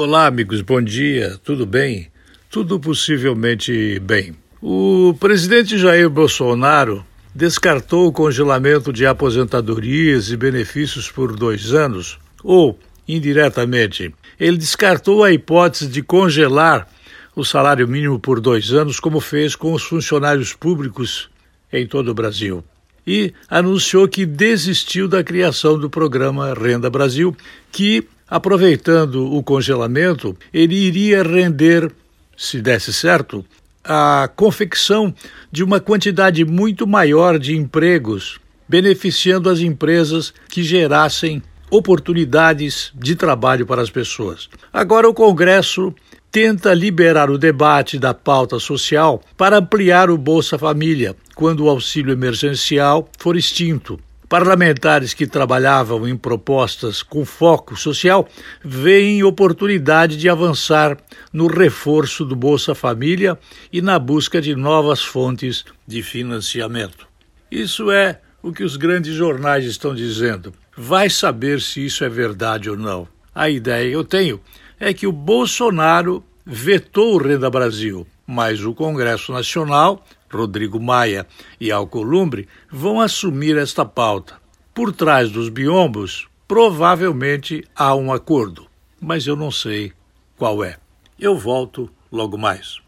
Olá, amigos, bom dia, tudo bem? Tudo possivelmente bem. O presidente Jair Bolsonaro descartou o congelamento de aposentadorias e benefícios por dois anos, ou, indiretamente, ele descartou a hipótese de congelar o salário mínimo por dois anos, como fez com os funcionários públicos em todo o Brasil. E anunciou que desistiu da criação do programa Renda Brasil, que Aproveitando o congelamento, ele iria render, se desse certo, a confecção de uma quantidade muito maior de empregos, beneficiando as empresas que gerassem oportunidades de trabalho para as pessoas. Agora, o Congresso tenta liberar o debate da pauta social para ampliar o Bolsa Família, quando o auxílio emergencial for extinto. Parlamentares que trabalhavam em propostas com foco social veem oportunidade de avançar no reforço do Bolsa Família e na busca de novas fontes de financiamento. Isso é o que os grandes jornais estão dizendo. Vai saber se isso é verdade ou não. A ideia que eu tenho é que o Bolsonaro vetou o Renda Brasil, mas o Congresso Nacional Rodrigo Maia e Alcolumbre vão assumir esta pauta. Por trás dos biombos, provavelmente há um acordo, mas eu não sei qual é. Eu volto logo mais.